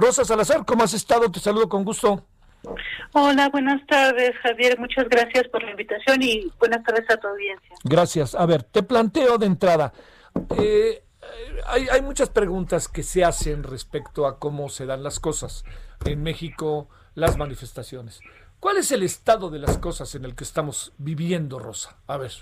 Rosa Salazar, ¿cómo has estado? Te saludo con gusto. Hola, buenas tardes, Javier. Muchas gracias por la invitación y buenas tardes a tu audiencia. Gracias. A ver, te planteo de entrada. eh, hay, hay muchas preguntas que se hacen respecto a cómo se dan las cosas en México, las manifestaciones. ¿Cuál es el estado de las cosas en el que estamos viviendo, Rosa? A ver.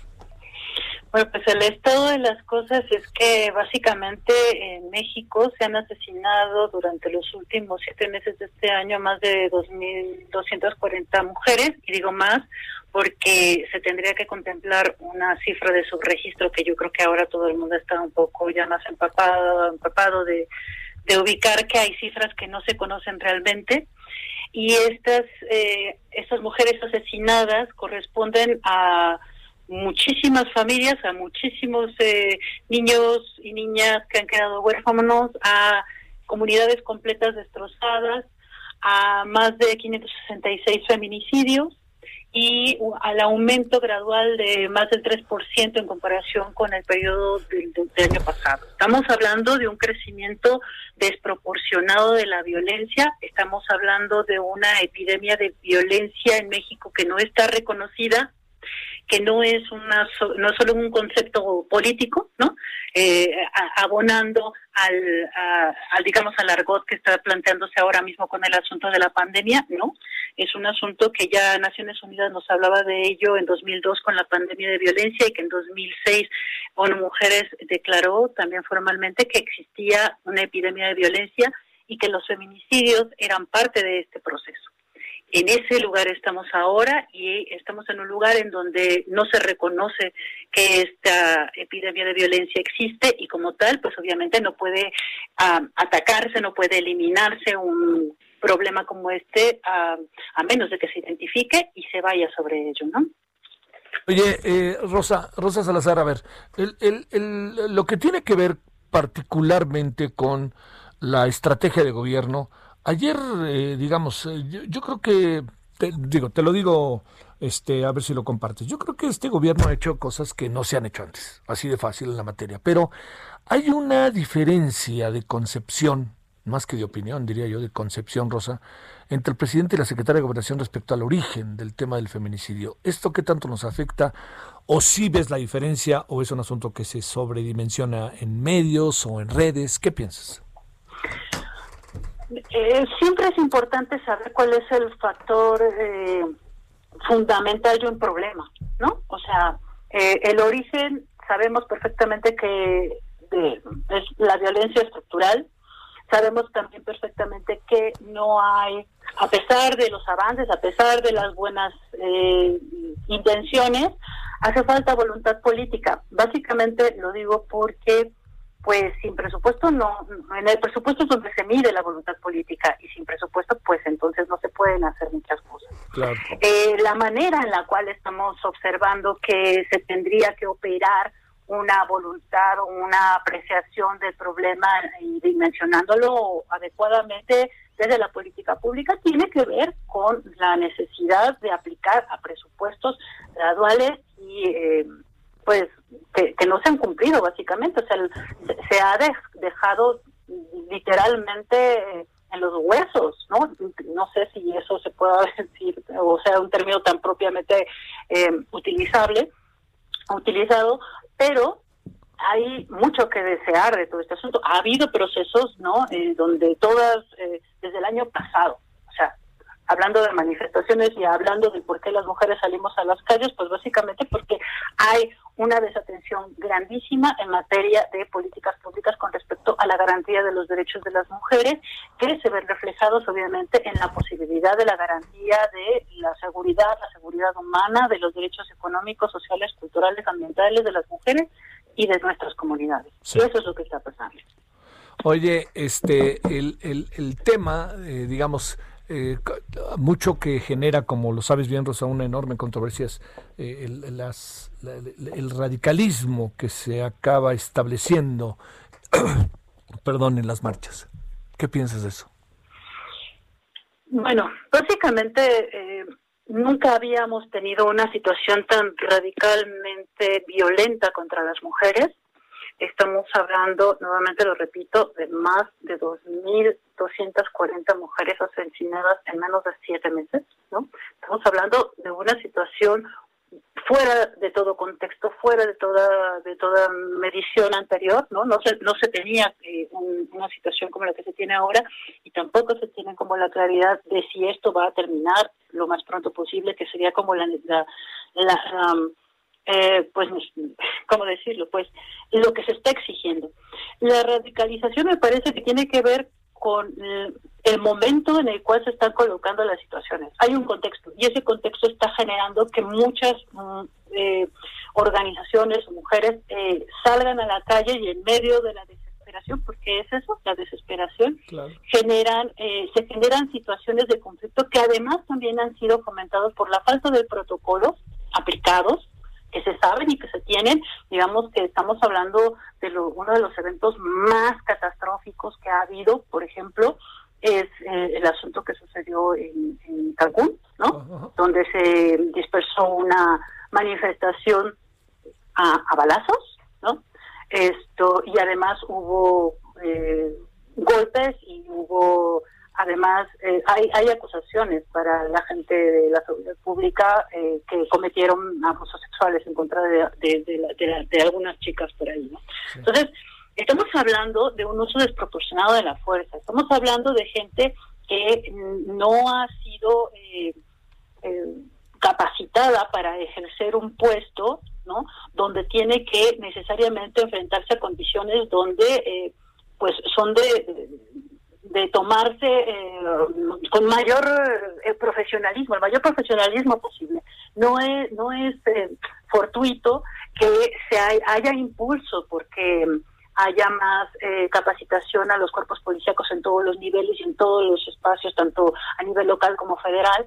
Bueno, pues el estado de las cosas es que básicamente en México se han asesinado durante los últimos siete meses de este año más de 2.240 mujeres, y digo más porque se tendría que contemplar una cifra de subregistro que yo creo que ahora todo el mundo está un poco ya más empapado, empapado de, de ubicar que hay cifras que no se conocen realmente. Y estas eh, estas mujeres asesinadas corresponden a muchísimas familias, a muchísimos eh, niños y niñas que han quedado huérfanos, a comunidades completas destrozadas, a más de 566 feminicidios y al aumento gradual de más del 3% en comparación con el periodo del año pasado. Estamos hablando de un crecimiento desproporcionado de la violencia, estamos hablando de una epidemia de violencia en México que no está reconocida, que no es una no es solo un concepto político, ¿no? Eh, abonando al, a- al digamos al argot que está planteándose ahora mismo con el asunto de la pandemia, ¿no? Es un asunto que ya Naciones Unidas nos hablaba de ello en 2002 con la pandemia de violencia y que en 2006 ONU Mujeres declaró también formalmente que existía una epidemia de violencia y que los feminicidios eran parte de este proceso. En ese lugar estamos ahora y estamos en un lugar en donde no se reconoce que esta epidemia de violencia existe y como tal, pues obviamente no puede atacarse, no puede eliminarse un problema como este a menos de que se identifique y se vaya sobre ello, ¿no? Oye, eh, Rosa, Rosa Salazar, a ver, el, el- el- lo que tiene que ver particularmente con la estrategia de gobierno, ayer, eh, digamos, eh, yo, yo creo que, te, digo, te lo digo, este, a ver si lo compartes, yo creo que este gobierno ha hecho cosas que no se han hecho antes, así de fácil en la materia, pero hay una diferencia de concepción, más que de opinión, diría yo, de concepción, Rosa, entre el presidente y la secretaria de Gobernación respecto al origen del tema del feminicidio. ¿Esto qué tanto nos afecta? ¿O si ves la diferencia o es un asunto que se sobredimensiona en medios o en redes? ¿Qué piensas? Eh, siempre es importante saber cuál es el factor eh, fundamental de un problema, ¿no? O sea, eh, el origen, sabemos perfectamente que de- es la violencia estructural, sabemos también perfectamente que no hay, a pesar de los avances, a pesar de las buenas eh, intenciones, hace falta voluntad política. Básicamente lo digo porque pues sin presupuesto no, en el presupuesto es donde se mide la voluntad política y sin presupuesto pues entonces no se pueden hacer muchas cosas. Claro. Eh, la manera en la cual estamos observando que se tendría que operar una voluntad o una apreciación del problema y dimensionándolo adecuadamente desde la política pública tiene que ver con la necesidad de aplicar a presupuestos graduales y eh, pues que, que no se han cumplido básicamente o sea se, ha de- dejado literalmente eh, en los huesos no no sé si eso se pueda decir o sea un término tan propiamente eh, utilizable utilizado pero hay mucho que desear de todo este asunto. Ha habido procesos, ¿no? Eh, donde todas, eh, desde el año pasado, hablando de manifestaciones y hablando de por qué las mujeres salimos a las calles, pues básicamente porque hay una desatención grandísima en materia de políticas públicas con respecto a la garantía de los derechos de las mujeres, que se ven reflejados obviamente en la posibilidad de la garantía de la seguridad, la seguridad humana, de los derechos económicos, sociales, culturales, ambientales de las mujeres y de nuestras comunidades. Sí. Y eso es lo que está pasando. Oye, este, el, el, el tema, eh, digamos, eh, mucho que genera, como lo sabes bien, Rosa, una enorme controversia es eh, el, radicalismo que se acaba estableciendo, perdón, en las marchas. ¿Qué piensas de eso? Bueno, básicamente eh, nunca habíamos tenido una situación tan radicalmente violenta contra las mujeres. Estamos hablando, nuevamente lo repito, de más de 2.240 mujeres asesinadas en menos de siete meses, ¿no? Estamos hablando de una situación fuera de todo contexto, fuera de toda de toda medición anterior, ¿no? No se no se tenía eh, una situación como la que se tiene ahora y tampoco se tiene como la claridad de si esto va a terminar lo más pronto posible, que sería como la, la, la um, eh, pues, ¿cómo decirlo? Pues lo que se está exigiendo. La radicalización me parece que tiene que ver con el momento en el cual se están colocando las situaciones. Hay un contexto y ese contexto está generando que muchas mm, eh, organizaciones o mujeres eh, salgan a la calle y en medio de la desesperación, porque es eso, la desesperación, generan, se generan situaciones de conflicto que además también han sido fomentados por la falta de protocolos aplicados que se saben y que se tienen, digamos que estamos hablando de uno de los eventos más catastróficos que ha habido, por ejemplo, es eh, el asunto que sucedió en, Cancún, ¿no? Donde se dispersó una manifestación a, balazos, ¿no? Esto y además hubo eh, golpes Además, eh, hay, hay acusaciones para la gente de la seguridad pública eh, que cometieron abusos sexuales en contra de, de, algunas chicas por ahí. ¿no? Entonces, estamos hablando de un uso desproporcionado de la fuerza. Estamos hablando de gente que no ha sido eh, capacitada para ejercer un puesto, ¿no? Donde tiene que necesariamente enfrentarse a condiciones donde, pues, son de de tomarse eh, con mayor eh, profesionalismo, el mayor profesionalismo posible. No es, no es eh, fortuito que se haya impulso porque haya más capacitación a los cuerpos policíacos en todos los niveles y en todos los espacios, tanto a nivel local como federal.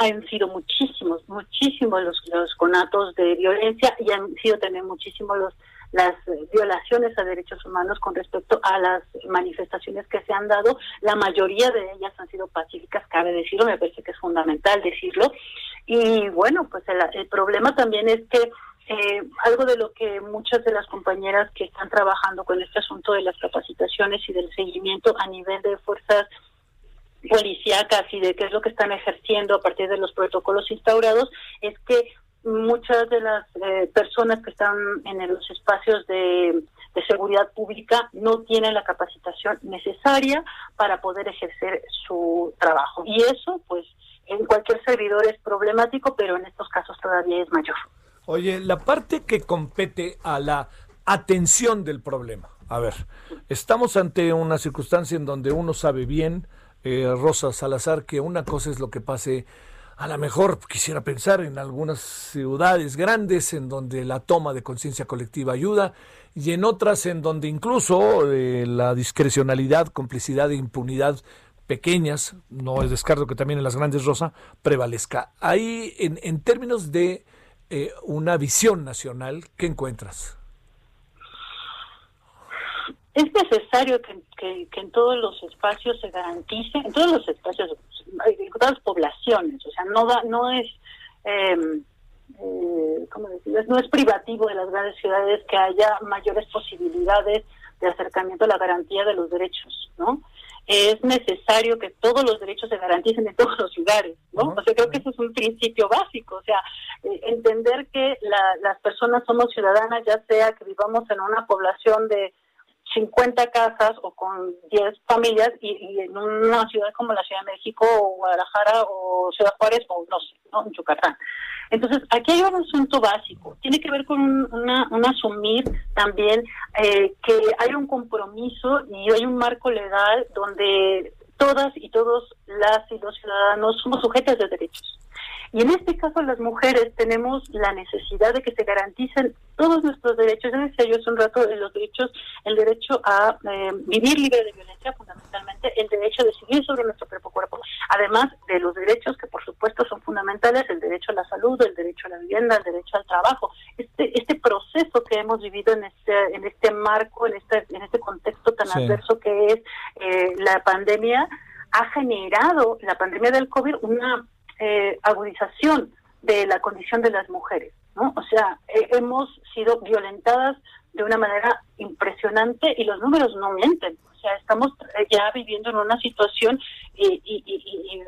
han sido muchísimos, muchísimos los, los conatos de violencia y han sido también muchísimos los las violaciones a derechos humanos con respecto a las manifestaciones que se han dado. La mayoría de ellas han sido pacíficas, cabe decirlo, me parece que es fundamental decirlo. Y bueno, pues el, problema también es que eh, algo de lo que muchas de las compañeras que están trabajando con este asunto de las capacitaciones y del seguimiento a nivel de fuerzas policíacas y de qué es lo que están ejerciendo a partir de los protocolos instaurados, es que muchas de las eh, personas que están en los espacios de, seguridad pública no tienen la capacitación necesaria para poder ejercer su trabajo. Y eso, pues, en cualquier servidor es problemático, pero en estos casos todavía es mayor. Oye, la parte que compete a la atención del problema. A ver, estamos ante una circunstancia en donde uno sabe bien, eh, Rosa Salazar, que una cosa es lo que pase a lo mejor quisiera pensar en algunas ciudades grandes en donde la toma de conciencia colectiva ayuda y en otras en donde incluso eh, la discrecionalidad, complicidad e impunidad pequeñas, no es descarto que también en las grandes Rosa, prevalezca. Ahí, en, términos de eh, una visión nacional, ¿qué encuentras? Es necesario que, en todos los espacios se garantice, en todos los espacios, en todas las poblaciones, o sea, no da, no es, eh, eh, ¿cómo decirlo? No es privativo de las grandes ciudades que haya mayores posibilidades de acercamiento a la garantía de los derechos, ¿no? Es necesario que todos los derechos se garanticen en todos los lugares, ¿no? O sea, creo que eso es un principio básico, o sea, eh, entender que las personas somos ciudadanas, ya sea que vivamos en una población de 50 casas o con 10 familias y, en una ciudad como la Ciudad de México o Guadalajara o Ciudad Juárez o no sé, ¿no? en Yucatán. Entonces, aquí hay un asunto básico, tiene que ver con un, asumir también eh, que hay un compromiso y hay un marco legal donde todas y todos las y los ciudadanos somos sujetos de derechos. Y en este caso las mujeres tenemos la necesidad de que se garanticen todos nuestros derechos. Ya decía yo hace un rato, los derechos, el derecho a eh, vivir libre de violencia, fundamentalmente, el derecho a decidir sobre nuestro propio cuerpo, además de los derechos que por supuesto son fundamentales, el derecho a la salud, el derecho a la vivienda, el derecho al trabajo. Este, este proceso que hemos vivido en este, en este marco, en este, en este contexto tan adverso que es eh, la pandemia, ha generado, la pandemia del COVID, una eh, agudización de la condición de las mujeres, ¿no? O sea, hemos sido violentadas de una manera impresionante y los números no mienten. O sea, estamos ya viviendo en una situación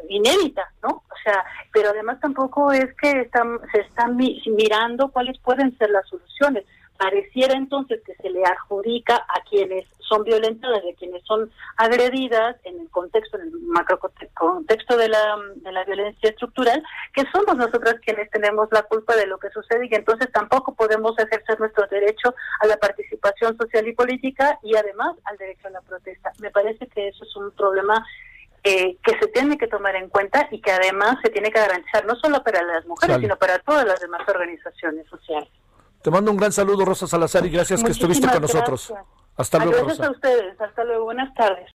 inédita, ¿no? O sea, pero además tampoco es que están, se están mirando cuáles pueden ser las soluciones pareciera entonces que se le adjudica a quienes son violentadas y a quienes son agredidas en el contexto, en el macro contexto de la, de la violencia estructural, que somos nosotras quienes tenemos la culpa de lo que sucede y que entonces tampoco podemos ejercer nuestro derecho a la participación social y política y además al derecho a la protesta. Me parece que eso es un problema eh, que se tiene que tomar en cuenta y que además se tiene que garantizar no solo para las mujeres, sino para todas las demás organizaciones sociales. Te mando un gran saludo, Rosa Salazar, y gracias que estuviste con nosotros. Hasta luego. Gracias a ustedes. Hasta luego. Buenas tardes.